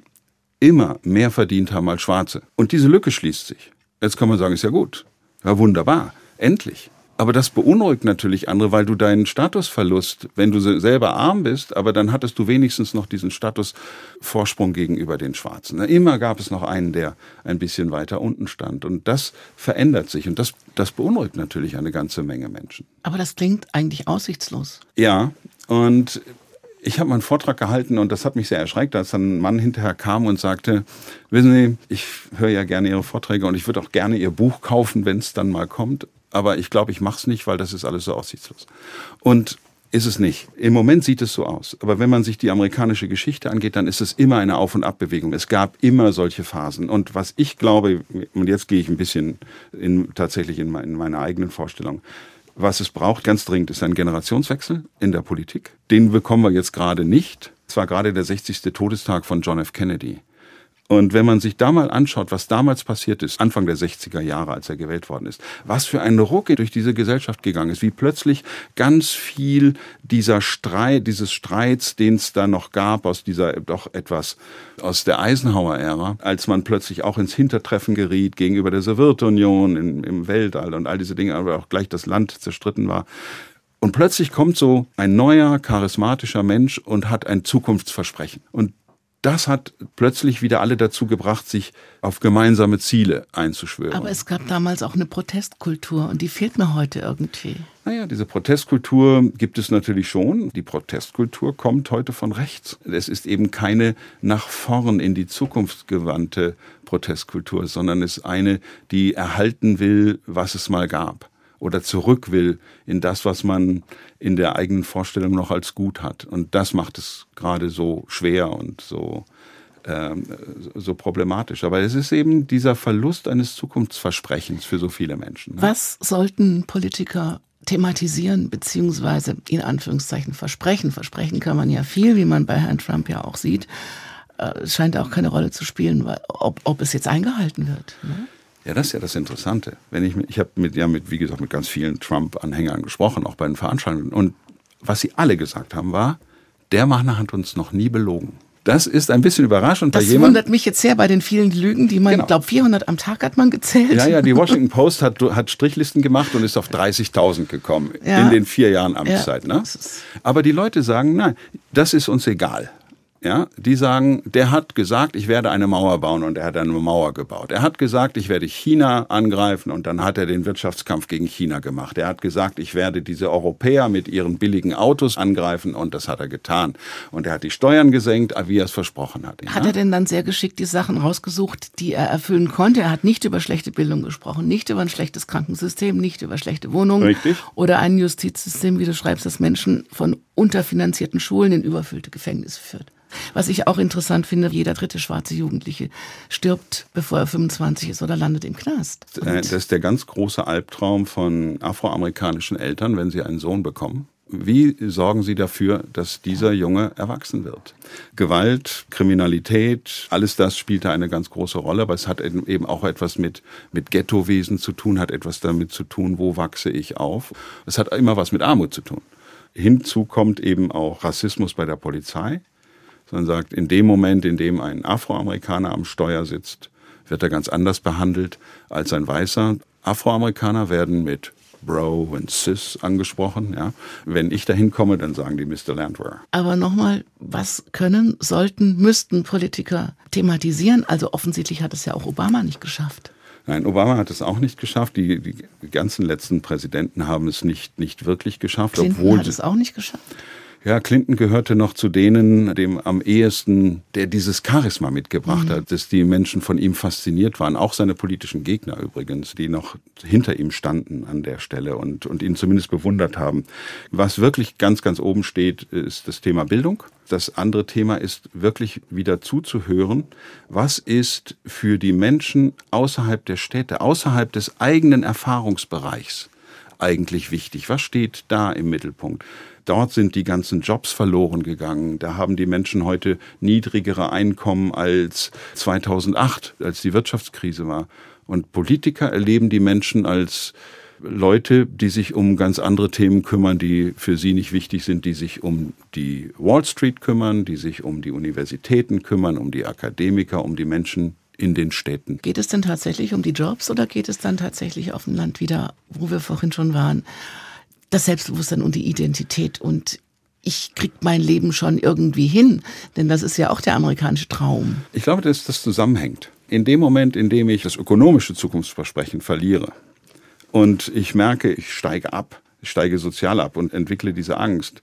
immer mehr verdient haben als Schwarze. Und diese Lücke schließt sich. Jetzt kann man sagen, ist ja gut. Ja, wunderbar. Endlich. Aber das beunruhigt natürlich andere, weil du deinen Statusverlust, wenn du selber arm bist, aber dann hattest du wenigstens noch diesen Statusvorsprung gegenüber den Schwarzen. Immer gab es noch einen, der ein bisschen weiter unten stand. Und das verändert sich. Und das, das beunruhigt natürlich eine ganze Menge Menschen. Aber das klingt eigentlich aussichtslos. Ja, und ich habe mal einen Vortrag gehalten und das hat mich sehr erschreckt, als dann ein Mann hinterher kam und sagte, wissen Sie, ich höre ja gerne Ihre Vorträge und ich würde auch gerne Ihr Buch kaufen, wenn es dann mal kommt aber ich glaube, ich mache es nicht, weil das ist alles so aussichtslos. Und ist es nicht. Im Moment sieht es so aus. Aber wenn man sich die amerikanische Geschichte angeht, dann ist es immer eine Auf- und Abbewegung. Es gab immer solche Phasen. Und was ich glaube, und jetzt gehe ich ein bisschen in, tatsächlich in, meine, in meine eigenen Vorstellungen, was es braucht ganz dringend, ist ein Generationswechsel in der Politik. Den bekommen wir jetzt gerade nicht. Es war gerade der 60. Todestag von John F. Kennedy. Und wenn man sich da mal anschaut, was damals passiert ist, Anfang der 60er Jahre, als er gewählt worden ist, was für ein Ruck durch diese Gesellschaft gegangen ist, wie plötzlich ganz viel dieser Streit, dieses Streits, den es da noch gab aus dieser doch etwas aus der Eisenhower-Ära, als man plötzlich auch ins Hintertreffen geriet gegenüber der Sowjetunion im, im Weltall und all diese Dinge, aber auch gleich das Land zerstritten war. Und plötzlich kommt so ein neuer, charismatischer Mensch und hat ein Zukunftsversprechen. Und das hat plötzlich wieder alle dazu gebracht, sich auf gemeinsame Ziele einzuschwören. Aber es gab damals auch eine Protestkultur und die fehlt mir heute irgendwie. Naja, diese Protestkultur gibt es natürlich schon. Die Protestkultur kommt heute von rechts. Es ist eben keine nach vorn in die Zukunft gewandte Protestkultur, sondern es ist eine, die erhalten will, was es mal gab oder zurück will in das, was man in der eigenen Vorstellung noch als gut hat. Und das macht es gerade so schwer und so ähm, so problematisch. Aber es ist eben dieser Verlust eines Zukunftsversprechens für so viele Menschen. Ne? Was sollten Politiker thematisieren, beziehungsweise in Anführungszeichen versprechen? Versprechen kann man ja viel, wie man bei Herrn Trump ja auch sieht. Äh, es scheint auch keine Rolle zu spielen, ob, ob es jetzt eingehalten wird. Ne? Ja, das ist ja das Interessante. Wenn ich, ich habe mit, ja, mit, wie gesagt, mit ganz vielen Trump-Anhängern gesprochen, auch bei den Veranstaltungen. Und was sie alle gesagt haben, war, der Mann hat uns noch nie belogen. Das ist ein bisschen überraschend. Das wundert mich jetzt sehr bei den vielen Lügen, die man, genau. glaube 400 am Tag hat man gezählt. Ja, ja, die [LAUGHS] Washington Post hat, hat Strichlisten gemacht und ist auf 30.000 gekommen ja. in den vier Jahren Amtszeit. Ja. Ne? Aber die Leute sagen, nein, das ist uns egal ja, die sagen, der hat gesagt, ich werde eine Mauer bauen und er hat eine Mauer gebaut. Er hat gesagt, ich werde China angreifen und dann hat er den Wirtschaftskampf gegen China gemacht. Er hat gesagt, ich werde diese Europäer mit ihren billigen Autos angreifen und das hat er getan. Und er hat die Steuern gesenkt, wie er es versprochen hat. Hat er denn dann sehr geschickt die Sachen rausgesucht, die er erfüllen konnte? Er hat nicht über schlechte Bildung gesprochen, nicht über ein schlechtes Krankensystem, nicht über schlechte Wohnungen Richtig. oder ein Justizsystem, wie du schreibst, das Menschen von unterfinanzierten Schulen in überfüllte Gefängnisse führt. Was ich auch interessant finde, jeder dritte schwarze Jugendliche stirbt, bevor er 25 ist oder landet im Knast. Und das ist der ganz große Albtraum von afroamerikanischen Eltern, wenn sie einen Sohn bekommen. Wie sorgen Sie dafür, dass dieser Junge erwachsen wird? Gewalt, Kriminalität, alles das spielt da eine ganz große Rolle, aber es hat eben auch etwas mit, mit Ghettowesen zu tun, hat etwas damit zu tun, wo wachse ich auf. Es hat immer was mit Armut zu tun. Hinzu kommt eben auch Rassismus bei der Polizei. Man sagt, in dem Moment, in dem ein Afroamerikaner am Steuer sitzt, wird er ganz anders behandelt als ein Weißer. Afroamerikaner werden mit Bro und Sis angesprochen. Ja. Wenn ich da hinkomme, dann sagen die Mr. Landwehr. Aber nochmal, was können, sollten, müssten Politiker thematisieren? Also offensichtlich hat es ja auch Obama nicht geschafft. Nein, Obama hat es auch nicht geschafft. Die, die ganzen letzten Präsidenten haben es nicht, nicht wirklich geschafft. Clinton obwohl hat es auch nicht geschafft. Ja, Clinton gehörte noch zu denen, dem am ehesten, der dieses Charisma mitgebracht mhm. hat, dass die Menschen von ihm fasziniert waren. Auch seine politischen Gegner übrigens, die noch hinter ihm standen an der Stelle und, und ihn zumindest bewundert haben. Was wirklich ganz, ganz oben steht, ist das Thema Bildung. Das andere Thema ist wirklich wieder zuzuhören. Was ist für die Menschen außerhalb der Städte, außerhalb des eigenen Erfahrungsbereichs eigentlich wichtig? Was steht da im Mittelpunkt? Dort sind die ganzen Jobs verloren gegangen. Da haben die Menschen heute niedrigere Einkommen als 2008, als die Wirtschaftskrise war. Und Politiker erleben die Menschen als Leute, die sich um ganz andere Themen kümmern, die für sie nicht wichtig sind, die sich um die Wall Street kümmern, die sich um die Universitäten kümmern, um die Akademiker, um die Menschen in den Städten. Geht es denn tatsächlich um die Jobs oder geht es dann tatsächlich auf dem Land wieder, wo wir vorhin schon waren, das Selbstbewusstsein und die Identität und ich krieg mein Leben schon irgendwie hin, denn das ist ja auch der amerikanische Traum. Ich glaube, dass das zusammenhängt. In dem Moment, in dem ich das ökonomische Zukunftsversprechen verliere und ich merke, ich steige ab, ich steige sozial ab und entwickle diese Angst,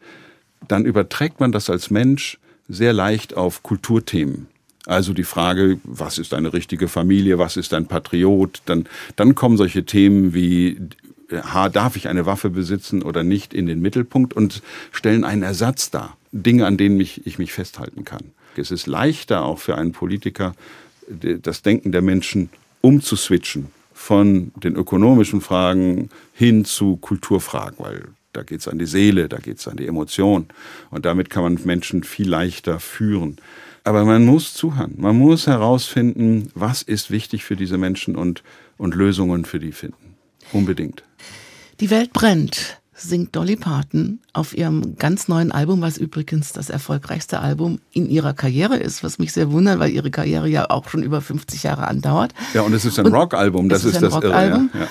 dann überträgt man das als Mensch sehr leicht auf Kulturthemen. Also die Frage, was ist eine richtige Familie, was ist ein Patriot? Dann, dann kommen solche Themen wie darf ich eine Waffe besitzen oder nicht, in den Mittelpunkt und stellen einen Ersatz dar. Dinge, an denen mich, ich mich festhalten kann. Es ist leichter auch für einen Politiker, das Denken der Menschen umzuswitchen von den ökonomischen Fragen hin zu Kulturfragen, weil da geht es an die Seele, da geht es an die Emotion. Und damit kann man Menschen viel leichter führen. Aber man muss zuhören. Man muss herausfinden, was ist wichtig für diese Menschen und, und Lösungen für die finden. Unbedingt. Die Welt brennt, singt Dolly Parton auf ihrem ganz neuen Album, was übrigens das erfolgreichste Album in ihrer Karriere ist, was mich sehr wundert, weil ihre Karriere ja auch schon über 50 Jahre andauert. Ja, und es ist ein Rockalbum, das ist, ist das Rock Irre. Ja. Ja.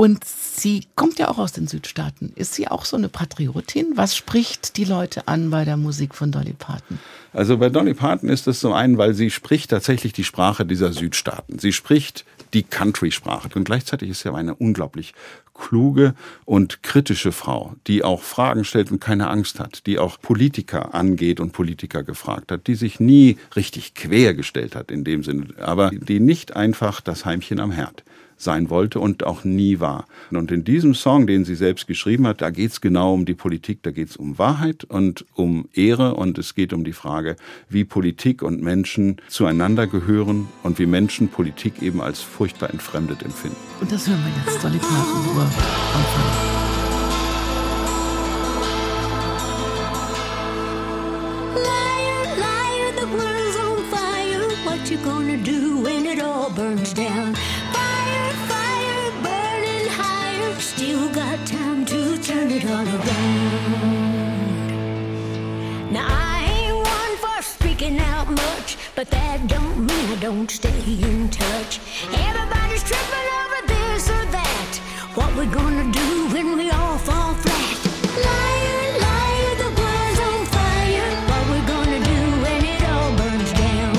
Und sie kommt ja auch aus den Südstaaten. Ist sie auch so eine Patriotin? Was spricht die Leute an bei der Musik von Dolly Parton? Also bei Dolly Parton ist es zum einen, weil sie spricht tatsächlich die Sprache dieser Südstaaten. Sie spricht die Country-Sprache. Und gleichzeitig ist sie eine unglaublich kluge und kritische Frau, die auch Fragen stellt und keine Angst hat, die auch Politiker angeht und Politiker gefragt hat, die sich nie richtig quergestellt hat in dem Sinne, aber die nicht einfach das Heimchen am Herd sein wollte und auch nie war. Und in diesem Song, den sie selbst geschrieben hat, da geht es genau um die Politik, da geht es um Wahrheit und um Ehre und es geht um die Frage, wie Politik und Menschen zueinander gehören und wie Menschen Politik eben als furchtbar entfremdet empfinden. Und das hören wir jetzt, Dolly Parton, nur Anfang. you gonna do when it all burns down? Turn it all around. Now I ain't one for speaking out much, but that don't mean I don't stay in touch. Everybody's tripping over this or that. What we gonna do when we all fall flat? Liar, liar, the world's on fire. What we gonna do when it all burns down?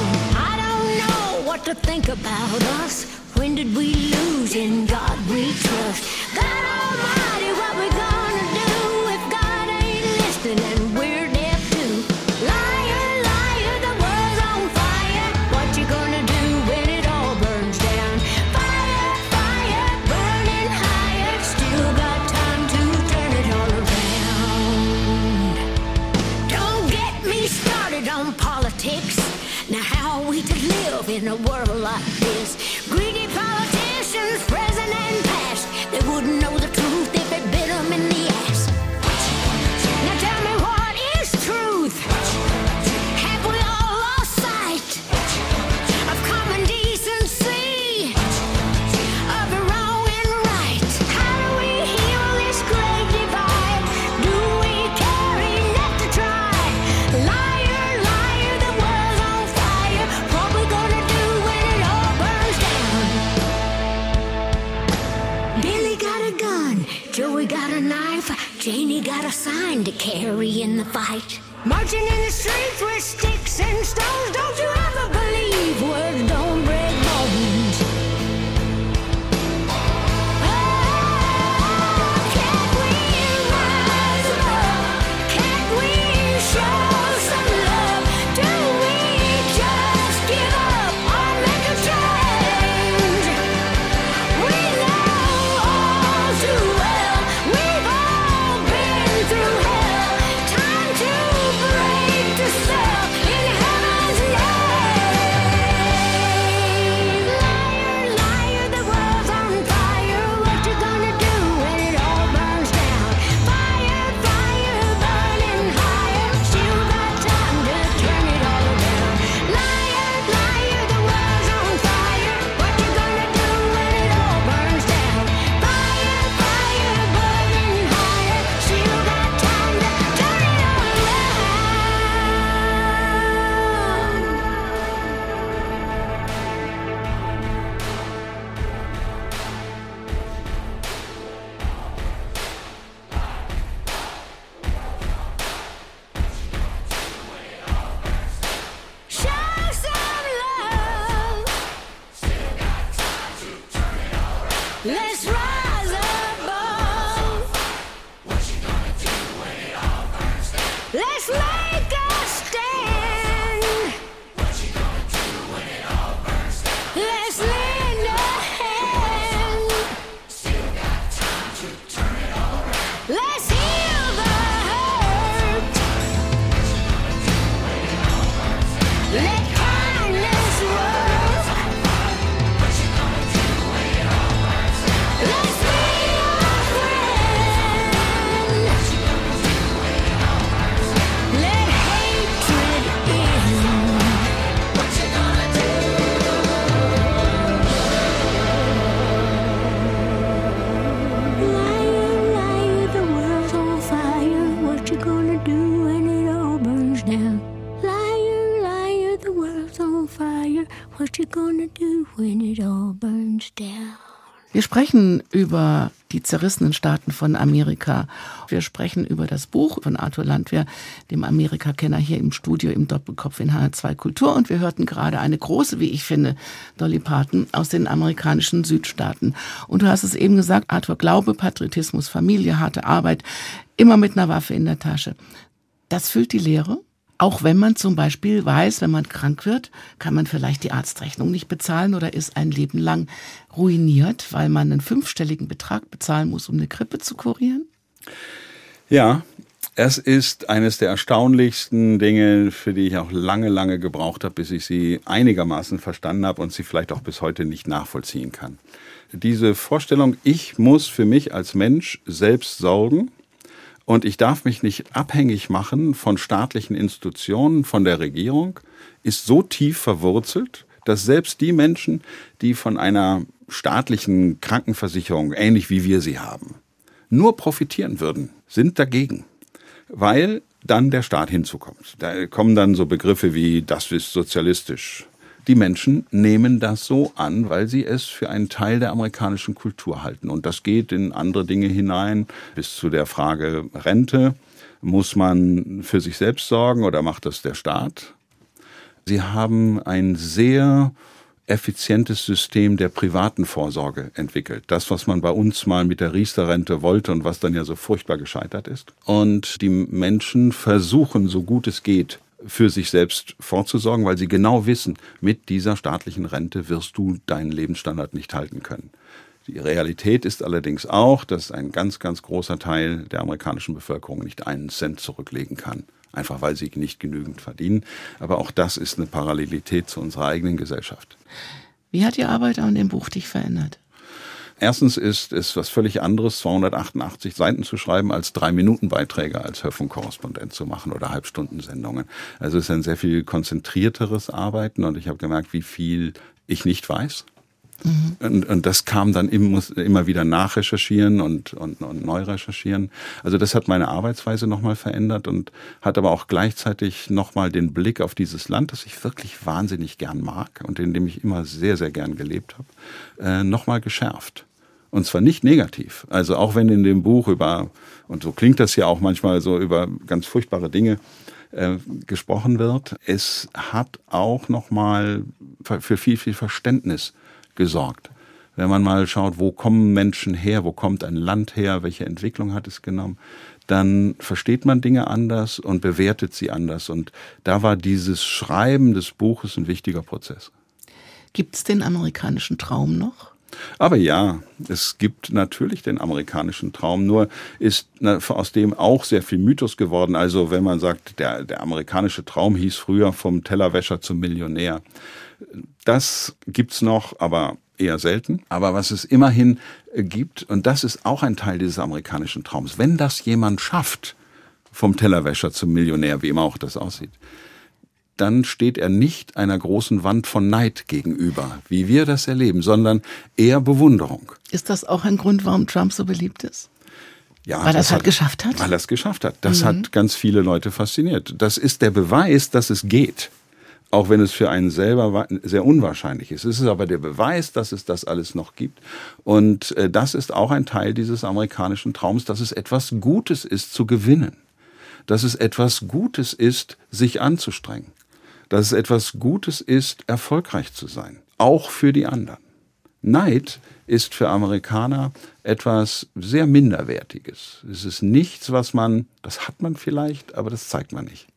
I don't know what to think about us. When did we lose in God we trust? In a world like got a sign to carry in the fight. Marching in the streets with sticks and stones, don't you über die zerrissenen Staaten von Amerika. Wir sprechen über das Buch von Arthur Landwehr, dem Amerika-Kenner hier im Studio im Doppelkopf in HR2 Kultur. Und wir hörten gerade eine große, wie ich finde, Dolly Parton aus den amerikanischen Südstaaten. Und du hast es eben gesagt, Arthur, Glaube, Patriotismus, Familie, harte Arbeit, immer mit einer Waffe in der Tasche. Das füllt die Leere? Auch wenn man zum Beispiel weiß, wenn man krank wird, kann man vielleicht die Arztrechnung nicht bezahlen oder ist ein Leben lang ruiniert, weil man einen fünfstelligen Betrag bezahlen muss, um eine Grippe zu kurieren? Ja, es ist eines der erstaunlichsten Dinge, für die ich auch lange, lange gebraucht habe, bis ich sie einigermaßen verstanden habe und sie vielleicht auch bis heute nicht nachvollziehen kann. Diese Vorstellung, ich muss für mich als Mensch selbst sorgen und ich darf mich nicht abhängig machen von staatlichen Institutionen, von der Regierung, ist so tief verwurzelt, dass selbst die Menschen, die von einer staatlichen Krankenversicherung, ähnlich wie wir sie haben, nur profitieren würden, sind dagegen, weil dann der Staat hinzukommt. Da kommen dann so Begriffe wie das ist sozialistisch. Die Menschen nehmen das so an, weil sie es für einen Teil der amerikanischen Kultur halten. Und das geht in andere Dinge hinein, bis zu der Frage Rente. Muss man für sich selbst sorgen oder macht das der Staat? Sie haben ein sehr effizientes System der privaten Vorsorge entwickelt. Das, was man bei uns mal mit der Riester-Rente wollte und was dann ja so furchtbar gescheitert ist. Und die Menschen versuchen, so gut es geht, für sich selbst vorzusorgen, weil sie genau wissen, mit dieser staatlichen Rente wirst du deinen Lebensstandard nicht halten können. Die Realität ist allerdings auch, dass ein ganz, ganz großer Teil der amerikanischen Bevölkerung nicht einen Cent zurücklegen kann. Einfach weil sie nicht genügend verdienen. Aber auch das ist eine Parallelität zu unserer eigenen Gesellschaft. Wie hat die Arbeit an dem Buch dich verändert? Erstens ist es was völlig anderes, 288 Seiten zu schreiben, als drei Minuten Beiträge als Hörfunkkorrespondent zu machen oder Halbstundensendungen. Also es ist ein sehr viel konzentrierteres Arbeiten und ich habe gemerkt, wie viel ich nicht weiß. Mhm. Und, und das kam dann im, immer wieder nachrecherchieren und, und, und neu recherchieren. Also das hat meine Arbeitsweise nochmal verändert und hat aber auch gleichzeitig nochmal den Blick auf dieses Land, das ich wirklich wahnsinnig gern mag und in dem ich immer sehr, sehr gern gelebt habe, äh, nochmal geschärft. Und zwar nicht negativ. Also auch wenn in dem Buch über, und so klingt das ja auch manchmal so über ganz furchtbare Dinge äh, gesprochen wird, es hat auch nochmal für viel, viel Verständnis gesorgt. Wenn man mal schaut, wo kommen Menschen her, wo kommt ein Land her, welche Entwicklung hat es genommen, dann versteht man Dinge anders und bewertet sie anders. Und da war dieses Schreiben des Buches ein wichtiger Prozess. Gibt es den amerikanischen Traum noch? Aber ja, es gibt natürlich den amerikanischen Traum, nur ist aus dem auch sehr viel Mythos geworden. Also wenn man sagt, der, der amerikanische Traum hieß früher vom Tellerwäscher zum Millionär. Das gibt's noch, aber eher selten. Aber was es immerhin gibt, und das ist auch ein Teil dieses amerikanischen Traums, wenn das jemand schafft, vom Tellerwäscher zum Millionär, wie immer auch das aussieht, dann steht er nicht einer großen Wand von Neid gegenüber, wie wir das erleben, sondern eher Bewunderung. Ist das auch ein Grund, warum Trump so beliebt ist? Ja, weil er es halt geschafft hat? Weil er es geschafft hat. Das mhm. hat ganz viele Leute fasziniert. Das ist der Beweis, dass es geht. Auch wenn es für einen selber sehr unwahrscheinlich ist. Es ist aber der Beweis, dass es das alles noch gibt. Und äh, das ist auch ein Teil dieses amerikanischen Traums, dass es etwas Gutes ist zu gewinnen. Dass es etwas Gutes ist, sich anzustrengen dass es etwas Gutes ist, erfolgreich zu sein, auch für die anderen. Neid ist für Amerikaner etwas sehr Minderwertiges. Es ist nichts, was man, das hat man vielleicht, aber das zeigt man nicht.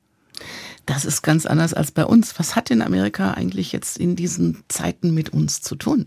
Das ist ganz anders als bei uns. Was hat denn Amerika eigentlich jetzt in diesen Zeiten mit uns zu tun?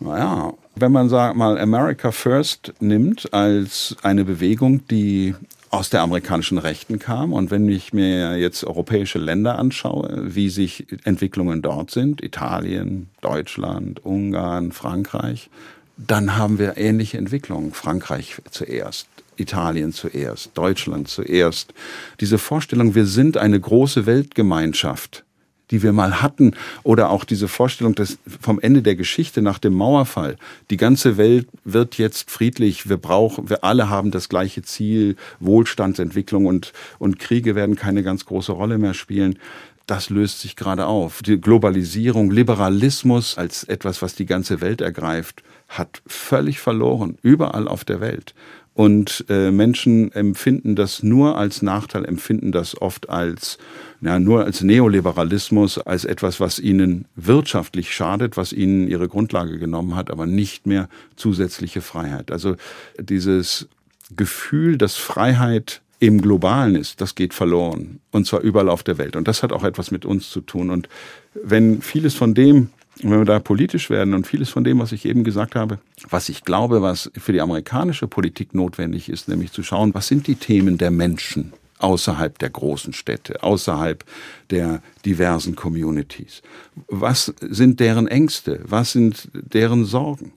Naja, wenn man sagt mal America First nimmt als eine Bewegung, die aus der amerikanischen Rechten kam. Und wenn ich mir jetzt europäische Länder anschaue, wie sich Entwicklungen dort sind, Italien, Deutschland, Ungarn, Frankreich, dann haben wir ähnliche Entwicklungen. Frankreich zuerst, Italien zuerst, Deutschland zuerst. Diese Vorstellung, wir sind eine große Weltgemeinschaft, die wir mal hatten, oder auch diese Vorstellung dass vom Ende der Geschichte nach dem Mauerfall. Die ganze Welt wird jetzt friedlich. Wir brauchen, wir alle haben das gleiche Ziel, Wohlstandsentwicklung und, und Kriege werden keine ganz große Rolle mehr spielen. Das löst sich gerade auf. Die Globalisierung, Liberalismus als etwas, was die ganze Welt ergreift, hat völlig verloren, überall auf der Welt. Und äh, Menschen empfinden das nur als Nachteil, empfinden das oft als, ja, nur als Neoliberalismus, als etwas, was ihnen wirtschaftlich schadet, was ihnen ihre Grundlage genommen hat, aber nicht mehr zusätzliche Freiheit. Also dieses Gefühl, dass Freiheit im Globalen ist, das geht verloren. Und zwar überall auf der Welt. Und das hat auch etwas mit uns zu tun. Und wenn vieles von dem, wenn wir da politisch werden und vieles von dem, was ich eben gesagt habe, was ich glaube, was für die amerikanische Politik notwendig ist, nämlich zu schauen, was sind die Themen der Menschen außerhalb der großen Städte, außerhalb der diversen Communities? Was sind deren Ängste? Was sind deren Sorgen?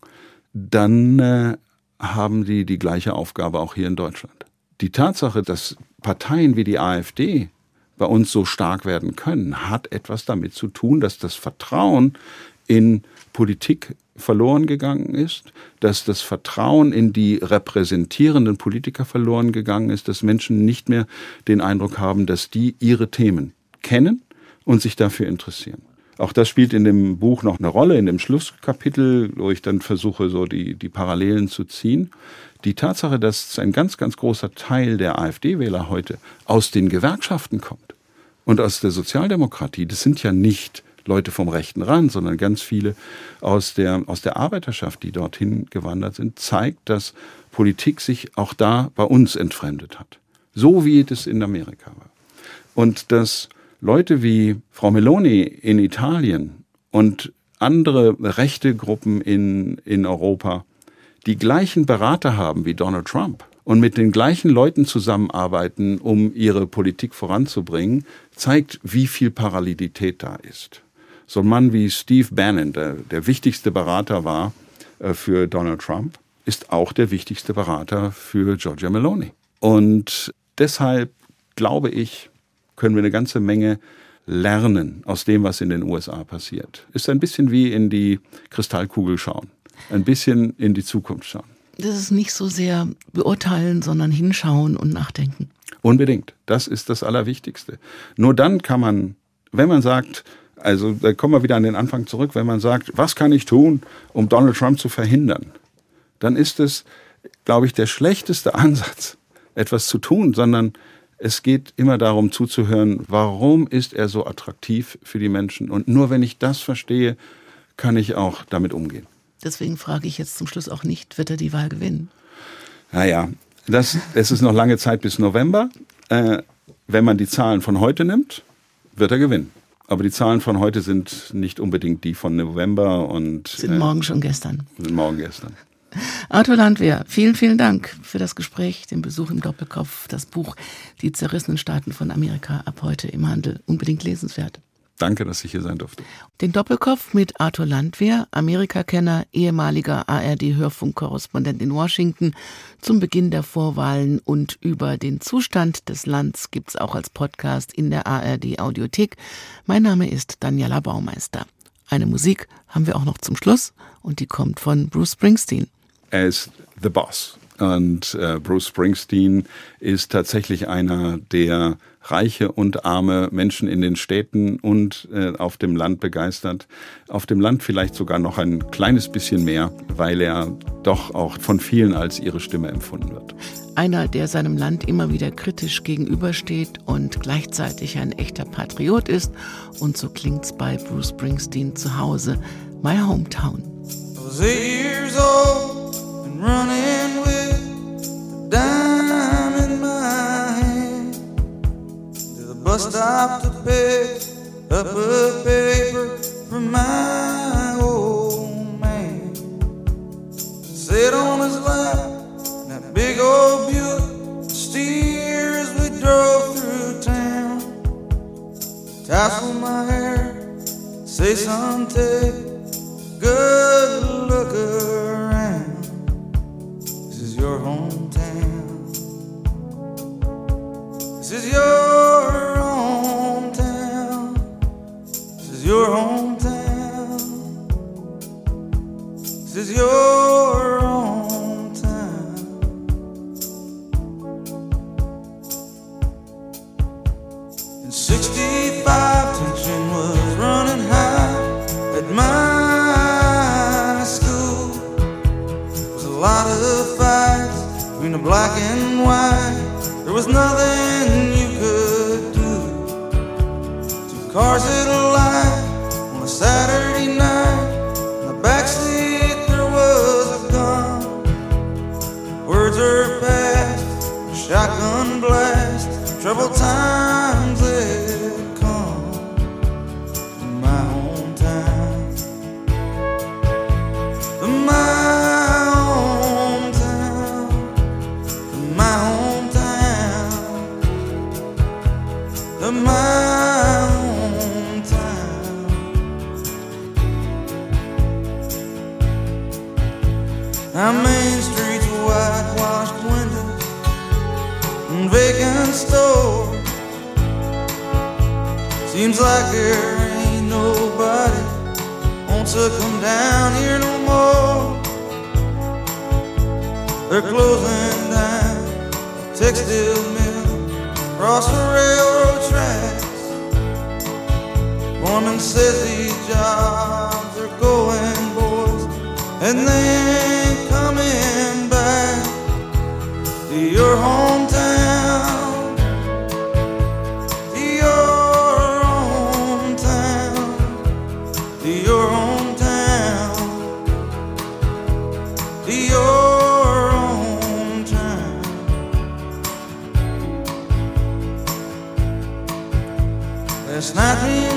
Dann äh, haben die die gleiche Aufgabe auch hier in Deutschland. Die Tatsache, dass Parteien wie die AfD bei uns so stark werden können, hat etwas damit zu tun, dass das Vertrauen in Politik verloren gegangen ist, dass das Vertrauen in die repräsentierenden Politiker verloren gegangen ist, dass Menschen nicht mehr den Eindruck haben, dass die ihre Themen kennen und sich dafür interessieren. Auch das spielt in dem Buch noch eine Rolle, in dem Schlusskapitel, wo ich dann versuche, so die, die Parallelen zu ziehen. Die Tatsache, dass ein ganz, ganz großer Teil der AfD-Wähler heute aus den Gewerkschaften kommt und aus der Sozialdemokratie, das sind ja nicht Leute vom rechten Rand, sondern ganz viele aus der, aus der Arbeiterschaft, die dorthin gewandert sind, zeigt, dass Politik sich auch da bei uns entfremdet hat. So wie es in Amerika war. Und dass Leute wie Frau Meloni in Italien und andere rechte Gruppen in, in Europa die gleichen Berater haben wie Donald Trump und mit den gleichen Leuten zusammenarbeiten, um ihre Politik voranzubringen, zeigt, wie viel Parallelität da ist. So ein Mann wie Steve Bannon, der der wichtigste Berater war äh, für Donald Trump, ist auch der wichtigste Berater für Giorgia Meloni. Und deshalb glaube ich, können wir eine ganze Menge lernen aus dem, was in den USA passiert. Ist ein bisschen wie in die Kristallkugel schauen, ein bisschen in die Zukunft schauen. Das ist nicht so sehr beurteilen, sondern hinschauen und nachdenken. Unbedingt. Das ist das Allerwichtigste. Nur dann kann man, wenn man sagt, also da kommen wir wieder an den Anfang zurück, wenn man sagt, was kann ich tun, um Donald Trump zu verhindern, dann ist es, glaube ich, der schlechteste [LAUGHS] Ansatz, etwas zu tun, sondern es geht immer darum zuzuhören, warum ist er so attraktiv für die Menschen. Und nur wenn ich das verstehe, kann ich auch damit umgehen. Deswegen frage ich jetzt zum Schluss auch nicht, wird er die Wahl gewinnen? Naja, das, es ist noch lange Zeit bis November. Äh, wenn man die Zahlen von heute nimmt, wird er gewinnen. Aber die Zahlen von heute sind nicht unbedingt die von November und Sind äh, morgen schon gestern. Sind morgen gestern. Arthur Landwehr, vielen, vielen Dank für das Gespräch, den Besuch im Doppelkopf, das Buch Die zerrissenen Staaten von Amerika ab heute im Handel. Unbedingt lesenswert. Danke, dass ich hier sein durfte. Den Doppelkopf mit Arthur Landwehr, Amerikakenner, ehemaliger ARD-Hörfunkkorrespondent in Washington, zum Beginn der Vorwahlen und über den Zustand des Landes gibt's auch als Podcast in der ARD-Audiothek. Mein Name ist Daniela Baumeister. Eine Musik haben wir auch noch zum Schluss und die kommt von Bruce Springsteen. Ist The Boss. Und äh, Bruce Springsteen ist tatsächlich einer, der reiche und arme Menschen in den Städten und äh, auf dem Land begeistert. Auf dem Land vielleicht sogar noch ein kleines bisschen mehr, weil er doch auch von vielen als ihre Stimme empfunden wird. Einer, der seinem Land immer wieder kritisch gegenübersteht und gleichzeitig ein echter Patriot ist. Und so klingt's bei Bruce Springsteen zu Hause, My Hometown. Was eight years old and running with a dime in my hand to the bus stop to pick up a paper from my old man. Sit on his lap in that big old Buick, steer as we drove through town. Tassel my hair, say a good look around. This is your hometown. This is your hometown. This is your hometown. This is your nothing you could do. Two cars at down your hometown. Last night me